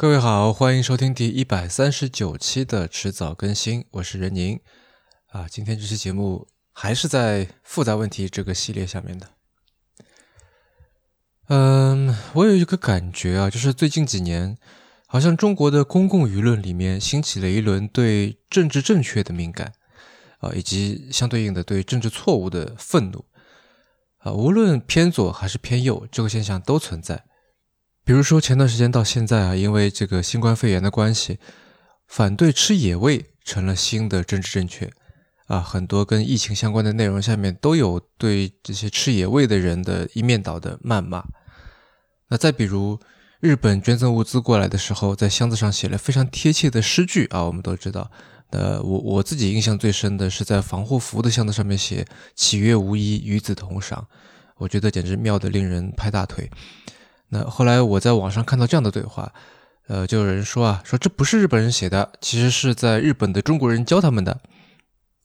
各位好，欢迎收听第一百三十九期的迟早更新，我是任宁啊。今天这期节目还是在复杂问题这个系列下面的。嗯，我有一个感觉啊，就是最近几年，好像中国的公共舆论里面兴起了一轮对政治正确的敏感啊，以及相对应的对政治错误的愤怒啊，无论偏左还是偏右，这个现象都存在。比如说前段时间到现在啊，因为这个新冠肺炎的关系，反对吃野味成了新的政治正确啊，很多跟疫情相关的内容下面都有对这些吃野味的人的一面倒的谩骂。那再比如日本捐赠物资过来的时候，在箱子上写了非常贴切的诗句啊，我们都知道。呃，我我自己印象最深的是在防护服的箱子上面写“岂曰无衣，与子同赏”，我觉得简直妙的令人拍大腿。那后来我在网上看到这样的对话，呃，就有人说啊，说这不是日本人写的，其实是在日本的中国人教他们的。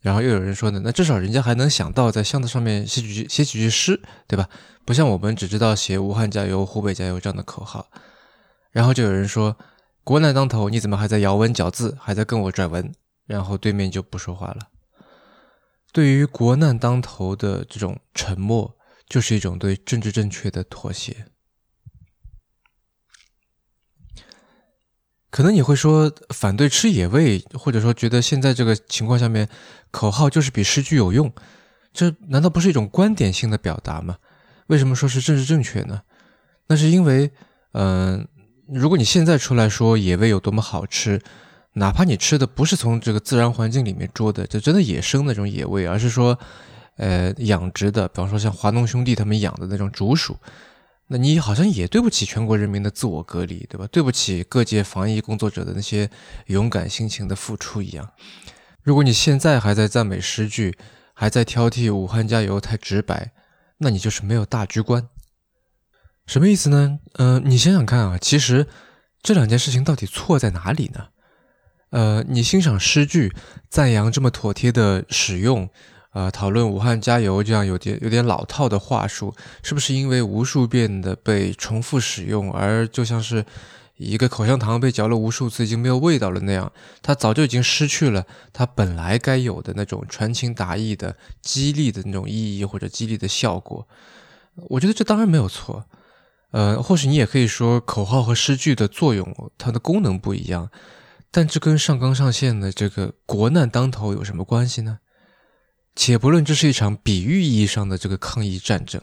然后又有人说呢，那至少人家还能想到在箱子上面写几句写几句诗，对吧？不像我们只知道写“武汉加油，湖北加油”这样的口号。然后就有人说，国难当头，你怎么还在咬文嚼字，还在跟我拽文？然后对面就不说话了。对于国难当头的这种沉默，就是一种对政治正确的妥协。可能你会说反对吃野味，或者说觉得现在这个情况下面口号就是比诗句有用，这难道不是一种观点性的表达吗？为什么说是政治正确呢？那是因为，嗯，如果你现在出来说野味有多么好吃，哪怕你吃的不是从这个自然环境里面捉的，就真的野生那种野味，而是说，呃，养殖的，比方说像华农兄弟他们养的那种竹鼠。那你好像也对不起全国人民的自我隔离，对吧？对不起各界防疫工作者的那些勇敢辛勤的付出一样。如果你现在还在赞美诗句，还在挑剔武汉加油太直白，那你就是没有大局观。什么意思呢？嗯，你想想看啊，其实这两件事情到底错在哪里呢？呃，你欣赏诗句，赞扬这么妥帖的使用。啊，讨论“武汉加油”这样有点有点老套的话术，是不是因为无数遍的被重复使用，而就像是一个口香糖被嚼了无数次已经没有味道了那样，它早就已经失去了它本来该有的那种传情达意的激励的那种意义或者激励的效果？我觉得这当然没有错。呃，或许你也可以说口号和诗句的作用，它的功能不一样，但这跟上纲上线的这个国难当头有什么关系呢？且不论这是一场比喻意义上的这个抗议战争，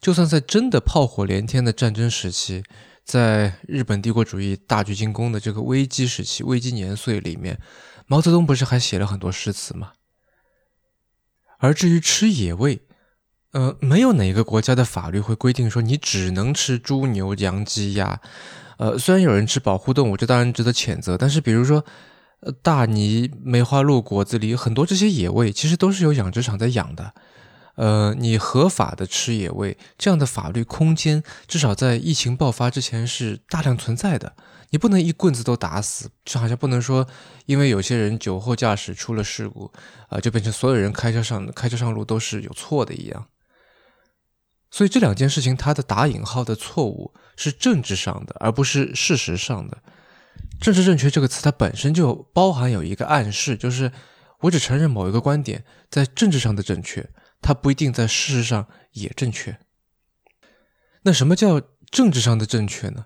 就算在真的炮火连天的战争时期，在日本帝国主义大举进攻的这个危机时期、危机年岁里面，毛泽东不是还写了很多诗词吗？而至于吃野味，呃，没有哪个国家的法律会规定说你只能吃猪、牛、羊、鸡、鸭。呃，虽然有人吃保护动物，这当然值得谴责，但是比如说。大梨、梅花鹿、果子狸，很多这些野味其实都是有养殖场在养的。呃，你合法的吃野味，这样的法律空间，至少在疫情爆发之前是大量存在的。你不能一棍子都打死，就好像不能说，因为有些人酒后驾驶出了事故，啊，就变成所有人开车上开车上路都是有错的一样。所以这两件事情，它的打引号的错误是政治上的，而不是事实上的。政治正确这个词，它本身就包含有一个暗示，就是我只承认某一个观点在政治上的正确，它不一定在事实上也正确。那什么叫政治上的正确呢？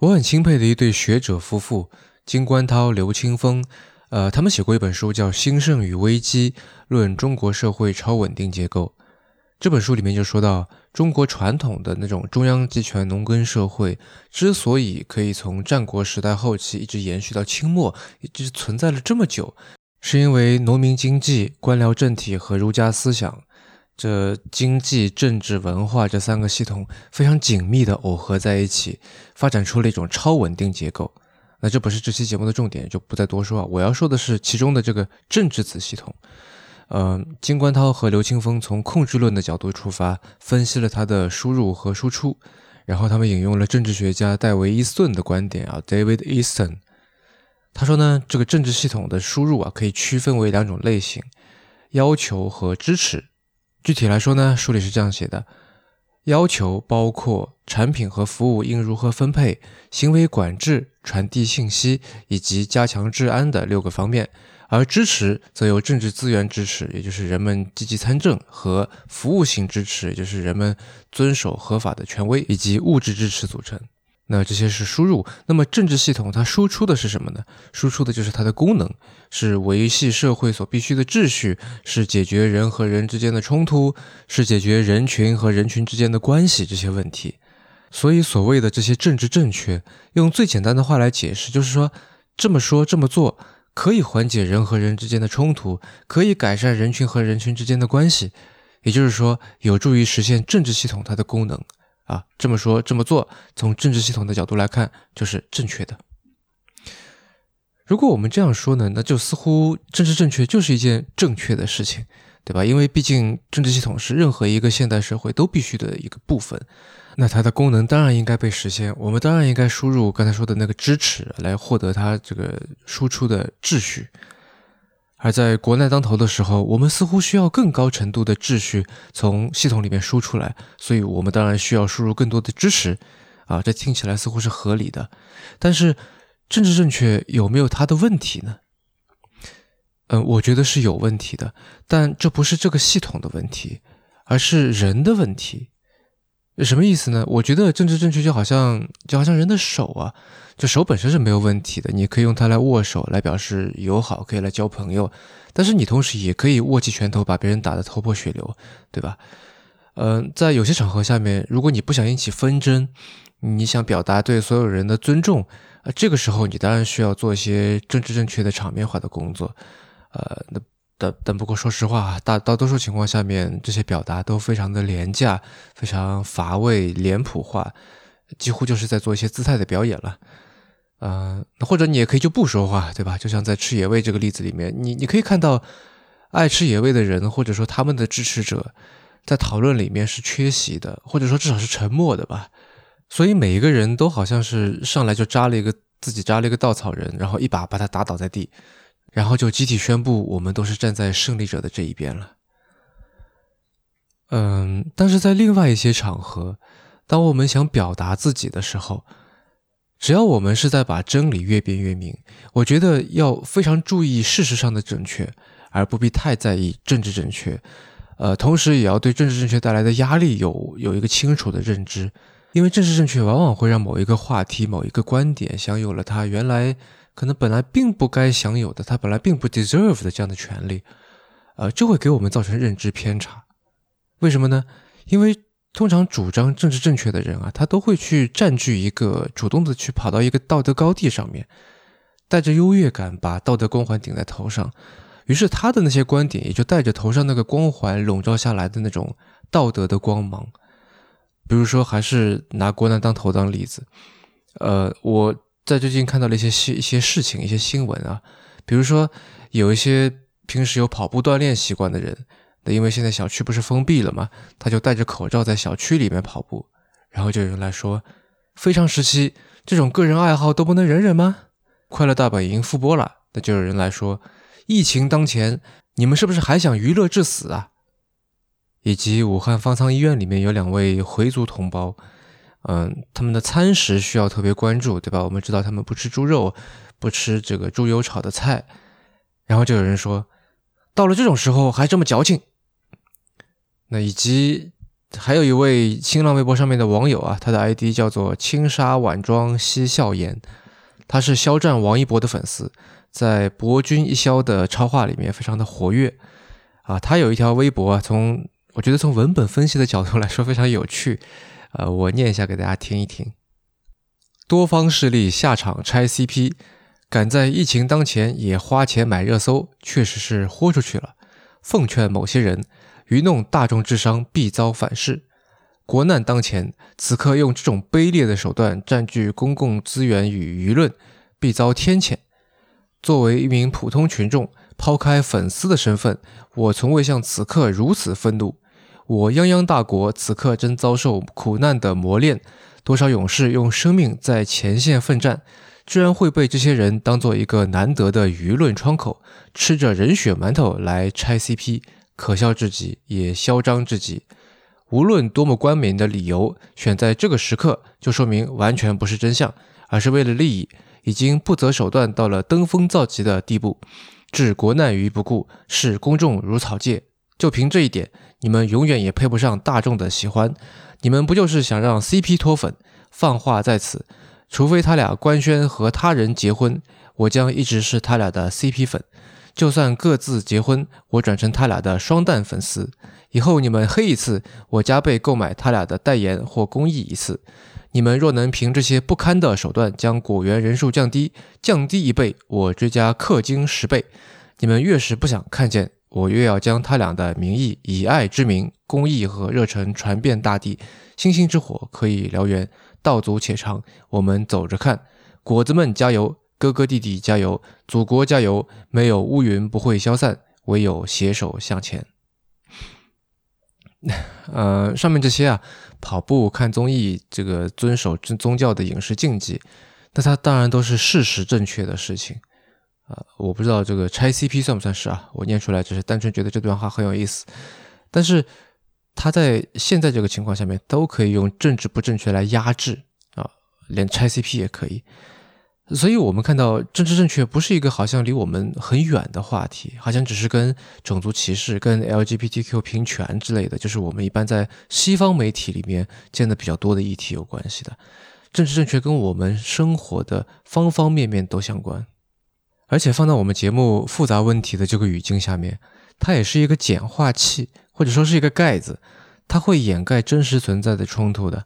我很钦佩的一对学者夫妇金观涛、刘清峰，呃，他们写过一本书叫《兴盛与危机：论中国社会超稳定结构》。这本书里面就说到，中国传统的那种中央集权农耕社会之所以可以从战国时代后期一直延续到清末，一直存在了这么久，是因为农民经济、官僚政体和儒家思想这经济、政治、文化这三个系统非常紧密的耦合在一起，发展出了一种超稳定结构。那这不是这期节目的重点，就不再多说啊。我要说的是其中的这个政治子系统。呃，金观涛和刘清峰从控制论的角度出发，分析了他的输入和输出，然后他们引用了政治学家戴维·伊斯顿的观点啊，David Easton，他说呢，这个政治系统的输入啊，可以区分为两种类型：要求和支持。具体来说呢，书里是这样写的：要求包括产品和服务应如何分配、行为管制、传递信息以及加强治安的六个方面。而支持则由政治资源支持，也就是人们积极参政和服务性支持，也就是人们遵守合法的权威，以及物质支持组成。那这些是输入。那么政治系统它输出的是什么呢？输出的就是它的功能，是维系社会所必须的秩序，是解决人和人之间的冲突，是解决人群和人群之间的关系这些问题。所以所谓的这些政治正确，用最简单的话来解释，就是说这么说这么做。可以缓解人和人之间的冲突，可以改善人群和人群之间的关系，也就是说，有助于实现政治系统它的功能啊。这么说，这么做，从政治系统的角度来看，就是正确的。如果我们这样说呢，那就似乎政治正确就是一件正确的事情，对吧？因为毕竟政治系统是任何一个现代社会都必须的一个部分。那它的功能当然应该被实现，我们当然应该输入刚才说的那个支持来获得它这个输出的秩序。而在国难当头的时候，我们似乎需要更高程度的秩序从系统里面输出来，所以我们当然需要输入更多的支持。啊，这听起来似乎是合理的，但是政治正确有没有它的问题呢？嗯，我觉得是有问题的，但这不是这个系统的问题，而是人的问题。什么意思呢？我觉得政治正确就好像就好像人的手啊，就手本身是没有问题的，你可以用它来握手，来表示友好，可以来交朋友。但是你同时也可以握起拳头，把别人打得头破血流，对吧？嗯，在有些场合下面，如果你不想引起纷争，你想表达对所有人的尊重，呃，这个时候你当然需要做一些政治正确的场面化的工作，呃，那。但但不过，说实话，大大多数情况下面，这些表达都非常的廉价，非常乏味、脸谱化，几乎就是在做一些姿态的表演了。嗯，或者你也可以就不说话，对吧？就像在吃野味这个例子里面，你你可以看到，爱吃野味的人，或者说他们的支持者，在讨论里面是缺席的，或者说至少是沉默的吧。所以每一个人都好像是上来就扎了一个自己扎了一个稻草人，然后一把把他打倒在地。然后就集体宣布，我们都是站在胜利者的这一边了。嗯，但是在另外一些场合，当我们想表达自己的时候，只要我们是在把真理越辩越明，我觉得要非常注意事实上的正确，而不必太在意政治正确。呃，同时也要对政治正确带来的压力有有一个清楚的认知，因为政治正确往往会让某一个话题、某一个观点享有了它原来。可能本来并不该享有的，他本来并不 deserve 的这样的权利，呃，就会给我们造成认知偏差。为什么呢？因为通常主张政治正确的人啊，他都会去占据一个主动的去跑到一个道德高地上面，带着优越感把道德光环顶在头上，于是他的那些观点也就带着头上那个光环笼罩下来的那种道德的光芒。比如说，还是拿国难当头当例子，呃，我。在最近看到了一些新一些事情，一些新闻啊，比如说有一些平时有跑步锻炼习惯的人，那因为现在小区不是封闭了嘛，他就戴着口罩在小区里面跑步，然后就有人来说，非常时期这种个人爱好都不能忍忍吗？快乐大本营复播了，那就有人来说，疫情当前，你们是不是还想娱乐至死啊？以及武汉方舱医院里面有两位回族同胞。嗯，他们的餐食需要特别关注，对吧？我们知道他们不吃猪肉，不吃这个猪油炒的菜。然后就有人说，到了这种时候还这么矫情。那以及还有一位新浪微博上面的网友啊，他的 ID 叫做轻纱晚妆嬉笑颜，他是肖战、王一博的粉丝，在博君一肖的超话里面非常的活跃啊。他有一条微博啊，从我觉得从文本分析的角度来说非常有趣。呃，我念一下给大家听一听。多方势力下场拆 CP，敢在疫情当前也花钱买热搜，确实是豁出去了。奉劝某些人，愚弄大众智商必遭反噬。国难当前，此刻用这种卑劣的手段占据公共资源与舆论，必遭天谴。作为一名普通群众，抛开粉丝的身份，我从未像此刻如此愤怒。我泱泱大国此刻正遭受苦难的磨练，多少勇士用生命在前线奋战，居然会被这些人当做一个难得的舆论窗口，吃着人血馒头来拆 CP，可笑至极，也嚣张至极。无论多么冠冕的理由，选在这个时刻，就说明完全不是真相，而是为了利益，已经不择手段到了登峰造极的地步，置国难于不顾，视公众如草芥。就凭这一点，你们永远也配不上大众的喜欢。你们不就是想让 CP 脱粉？放话在此，除非他俩官宣和他人结婚，我将一直是他俩的 CP 粉。就算各自结婚，我转成他俩的双蛋粉丝。以后你们黑一次，我加倍购买他俩的代言或公益一次。你们若能凭这些不堪的手段将果园人数降低，降低一倍，我追加氪金十倍。你们越是不想看见，我越要将他俩的名义以爱之名、公益和热忱传遍大地。星星之火可以燎原，道阻且长。我们走着看，果子们加油！哥哥弟弟加油，祖国加油！没有乌云不会消散，唯有携手向前。呃，上面这些啊，跑步、看综艺，这个遵守宗宗教的饮食禁忌，那它当然都是事实正确的事情啊。我不知道这个拆 CP 算不算是啊？我念出来只是单纯觉得这段话很有意思。但是他在现在这个情况下面，都可以用政治不正确来压制啊，连拆 CP 也可以。所以，我们看到政治正确不是一个好像离我们很远的话题，好像只是跟种族歧视、跟 LGBTQ 平权之类的，就是我们一般在西方媒体里面见的比较多的议题有关系的。政治正确跟我们生活的方方面面都相关，而且放到我们节目复杂问题的这个语境下面，它也是一个简化器，或者说是一个盖子，它会掩盖真实存在的冲突的。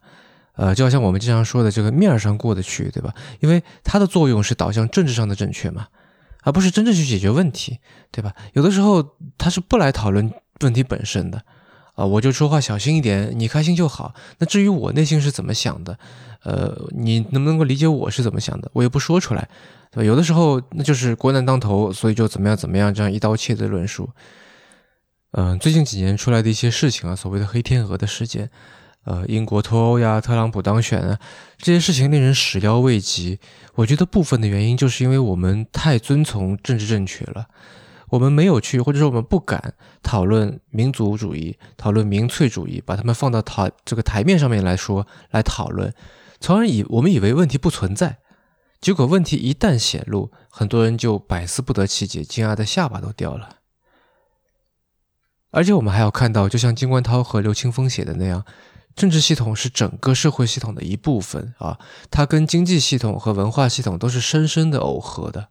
呃，就好像我们经常说的这个面上过得去，对吧？因为它的作用是导向政治上的正确嘛，而不是真正去解决问题，对吧？有的时候他是不来讨论问题本身的，啊，我就说话小心一点，你开心就好。那至于我内心是怎么想的，呃，你能不能够理解我是怎么想的，我也不说出来，对吧？有的时候那就是国难当头，所以就怎么样怎么样这样一刀切的论述。嗯，最近几年出来的一些事情啊，所谓的黑天鹅的事件。呃，英国脱欧呀，特朗普当选啊，这些事情令人始料未及。我觉得部分的原因就是因为我们太遵从政治正确了，我们没有去，或者说我们不敢讨论民族主义、讨论民粹主义，把他们放到台这个台面上面来说来讨论，从而以我们以为问题不存在，结果问题一旦显露，很多人就百思不得其解，惊讶的下巴都掉了。而且我们还要看到，就像金冠涛和刘青峰写的那样。政治系统是整个社会系统的一部分啊，它跟经济系统和文化系统都是深深的耦合的。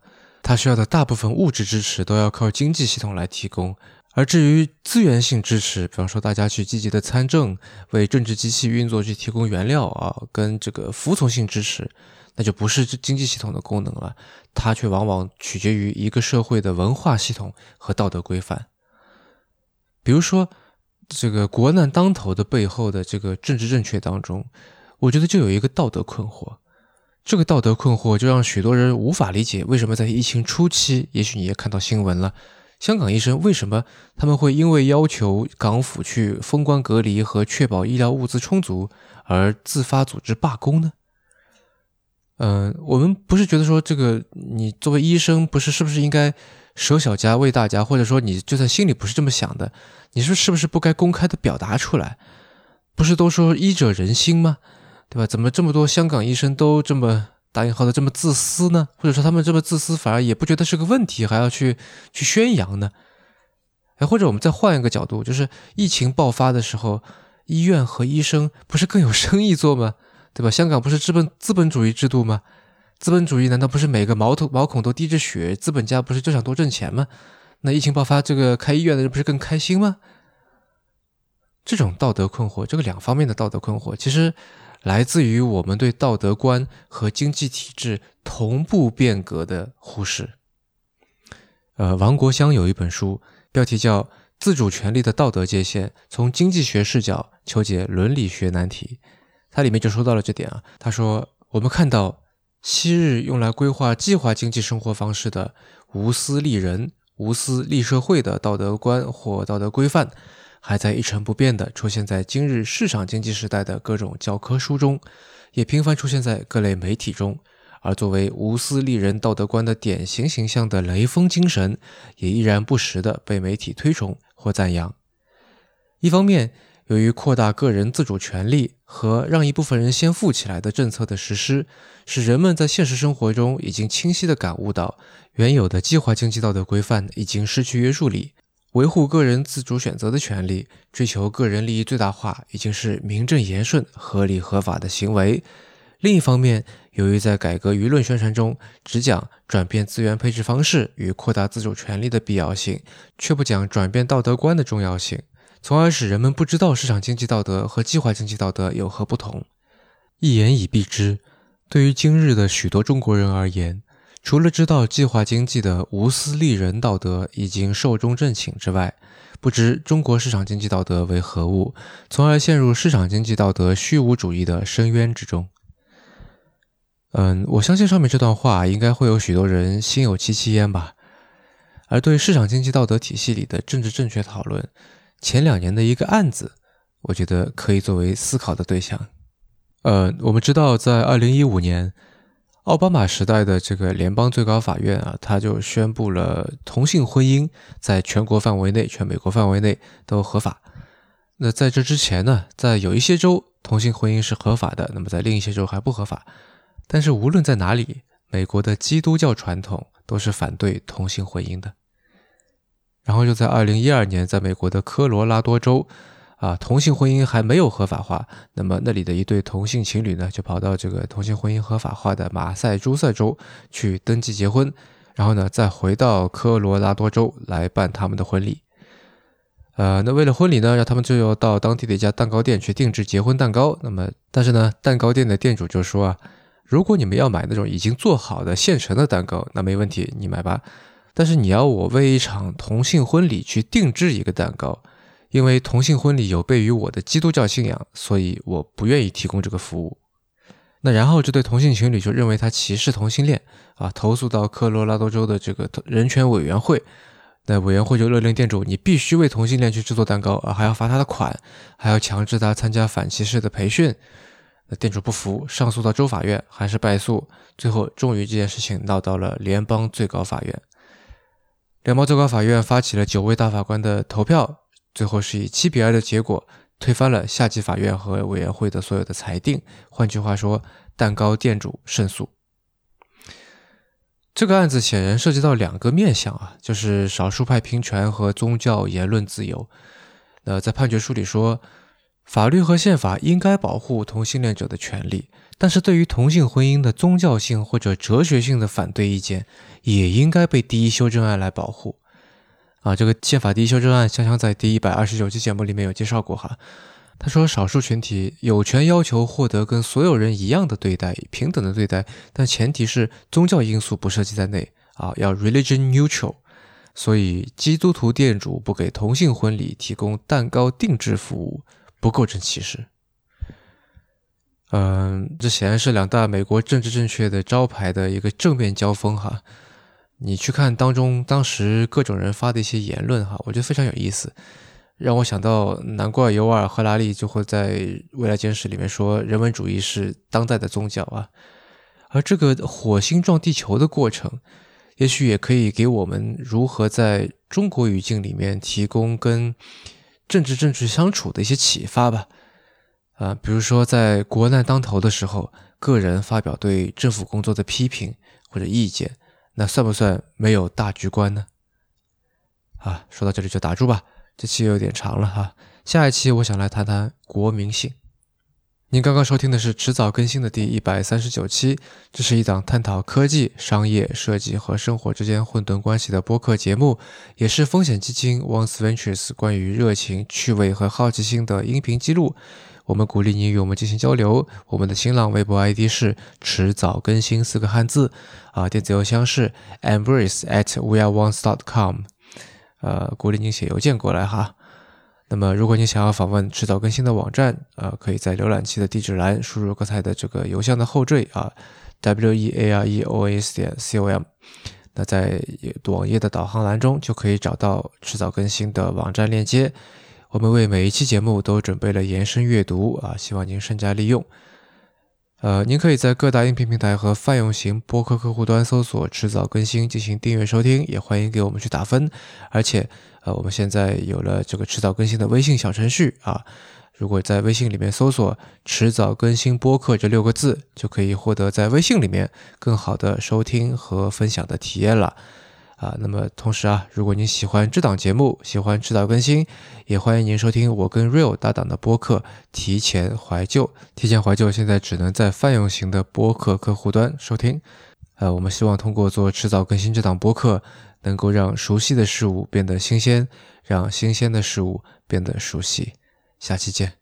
它需要的大部分物质支持都要靠经济系统来提供，而至于资源性支持，比方说大家去积极的参政，为政治机器运作去提供原料啊，跟这个服从性支持，那就不是经济系统的功能了，它却往往取决于一个社会的文化系统和道德规范，比如说。这个国难当头的背后的这个政治正确当中，我觉得就有一个道德困惑。这个道德困惑就让许多人无法理解，为什么在疫情初期，也许你也看到新闻了，香港医生为什么他们会因为要求港府去封关隔离和确保医疗物资充足而自发组织罢工呢？嗯，我们不是觉得说这个你作为医生，不是是不是应该？舍小家为大家，或者说你就算心里不是这么想的，你说是不是不该公开的表达出来？不是都说医者仁心吗？对吧？怎么这么多香港医生都这么打引号的这么自私呢？或者说他们这么自私，反而也不觉得是个问题，还要去去宣扬呢？哎，或者我们再换一个角度，就是疫情爆发的时候，医院和医生不是更有生意做吗？对吧？香港不是资本资本主义制度吗？资本主义难道不是每个毛头毛孔都滴着血？资本家不是就想多挣钱吗？那疫情爆发，这个开医院的人不是更开心吗？这种道德困惑，这个两方面的道德困惑，其实来自于我们对道德观和经济体制同步变革的忽视。呃，王国香有一本书，标题叫《自主权利的道德界限：从经济学视角求解伦理学难题》，它里面就说到了这点啊。他说，我们看到。昔日用来规划计划经济生活方式的无私利人、无私利社会的道德观或道德规范，还在一成不变地出现在今日市场经济时代的各种教科书中，也频繁出现在各类媒体中。而作为无私利人道德观的典型形象的雷锋精神，也依然不时地被媒体推崇或赞扬。一方面，由于扩大个人自主权利和让一部分人先富起来的政策的实施，使人们在现实生活中已经清晰地感悟到，原有的计划经济道德规范已经失去约束力，维护个人自主选择的权利，追求个人利益最大化，已经是名正言顺、合理合法的行为。另一方面，由于在改革舆论宣传中只讲转变资源配置方式与扩大自主权利的必要性，却不讲转变道德观的重要性。从而使人们不知道市场经济道德和计划经济道德有何不同。一言以蔽之，对于今日的许多中国人而言，除了知道计划经济的无私利人道德已经寿终正寝之外，不知中国市场经济道德为何物，从而陷入市场经济道德虚无主义的深渊之中。嗯，我相信上面这段话应该会有许多人心有戚戚焉吧。而对市场经济道德体系里的政治正确讨论。前两年的一个案子，我觉得可以作为思考的对象。呃，我们知道，在二零一五年，奥巴马时代的这个联邦最高法院啊，他就宣布了同性婚姻在全国范围内、全美国范围内都合法。那在这之前呢，在有一些州同性婚姻是合法的，那么在另一些州还不合法。但是无论在哪里，美国的基督教传统都是反对同性婚姻的。然后就在二零一二年，在美国的科罗拉多州，啊，同性婚姻还没有合法化。那么那里的一对同性情侣呢，就跑到这个同性婚姻合法化的马赛诸塞州去登记结婚，然后呢，再回到科罗拉多州来办他们的婚礼。呃，那为了婚礼呢，让他们就要到当地的一家蛋糕店去定制结婚蛋糕。那么，但是呢，蛋糕店的店主就说啊，如果你们要买那种已经做好的现成的蛋糕，那没问题，你买吧。但是你要我为一场同性婚礼去定制一个蛋糕，因为同性婚礼有悖于我的基督教信仰，所以我不愿意提供这个服务。那然后这对同性情侣就认为他歧视同性恋啊，投诉到科罗拉多州的这个人权委员会。那委员会就勒令店主，你必须为同性恋去制作蛋糕啊，还要罚他的款，还要强制他参加反歧视的培训。那店主不服，上诉到州法院，还是败诉，最后终于这件事情闹到了联邦最高法院。联邦最高法院发起了九位大法官的投票，最后是以七比二的结果推翻了下级法院和委员会的所有的裁定。换句话说，蛋糕店主胜诉。这个案子显然涉及到两个面向啊，就是少数派平权和宗教言论自由。那在判决书里说，法律和宪法应该保护同性恋者的权利。但是对于同性婚姻的宗教性或者哲学性的反对意见，也应该被第一修正案来保护。啊，这个宪法第一修正案，香香在第一百二十九期节目里面有介绍过哈。他说，少数群体有权要求获得跟所有人一样的对待，平等的对待，但前提是宗教因素不涉及在内啊，要 religion neutral。所以，基督徒店主不给同性婚礼提供蛋糕定制服务，不构成歧视。嗯，这显然是两大美国政治正确的招牌的一个正面交锋哈。你去看当中当时各种人发的一些言论哈，我觉得非常有意思，让我想到难怪尤瓦尔·赫拉利就会在《未来简史》里面说人文主义是当代的宗教啊。而这个火星撞地球的过程，也许也可以给我们如何在中国语境里面提供跟政治政治相处的一些启发吧。啊，比如说在国难当头的时候，个人发表对政府工作的批评或者意见，那算不算没有大局观呢？啊，说到这里就打住吧，这期有点长了哈。下一期我想来谈谈国民性。您刚刚收听的是迟早更新的第一百三十九期，这是一档探讨科技、商业、设计和生活之间混沌关系的播客节目，也是风险基金 Once Ventures 关于热情、趣味和好奇心的音频记录。我们鼓励你与我们进行交流。我们的新浪微博 ID 是迟早更新四个汉字，啊，电子邮箱是 embrace at weareones dot com，呃，鼓励您写邮件过来哈。那么，如果你想要访问迟早更新的网站，呃，可以在浏览器的地址栏输入刚才的这个邮箱的后缀啊，w e a r e o s 点 c o m。那在网页的导航栏中就可以找到迟早更新的网站链接。我们为每一期节目都准备了延伸阅读啊，希望您善加利用。呃，您可以在各大音频平台和泛用型播客客户端搜索“迟早更新”进行订阅收听，也欢迎给我们去打分。而且，呃，我们现在有了这个迟早更新的微信小程序啊，如果在微信里面搜索“迟早更新播客”这六个字，就可以获得在微信里面更好的收听和分享的体验了。啊，那么同时啊，如果您喜欢这档节目，喜欢迟早更新，也欢迎您收听我跟 Real 搭档的播客《提前怀旧》。提前怀旧现在只能在泛用型的播客客户端收听。呃，我们希望通过做迟早更新这档播客，能够让熟悉的事物变得新鲜，让新鲜的事物变得熟悉。下期见。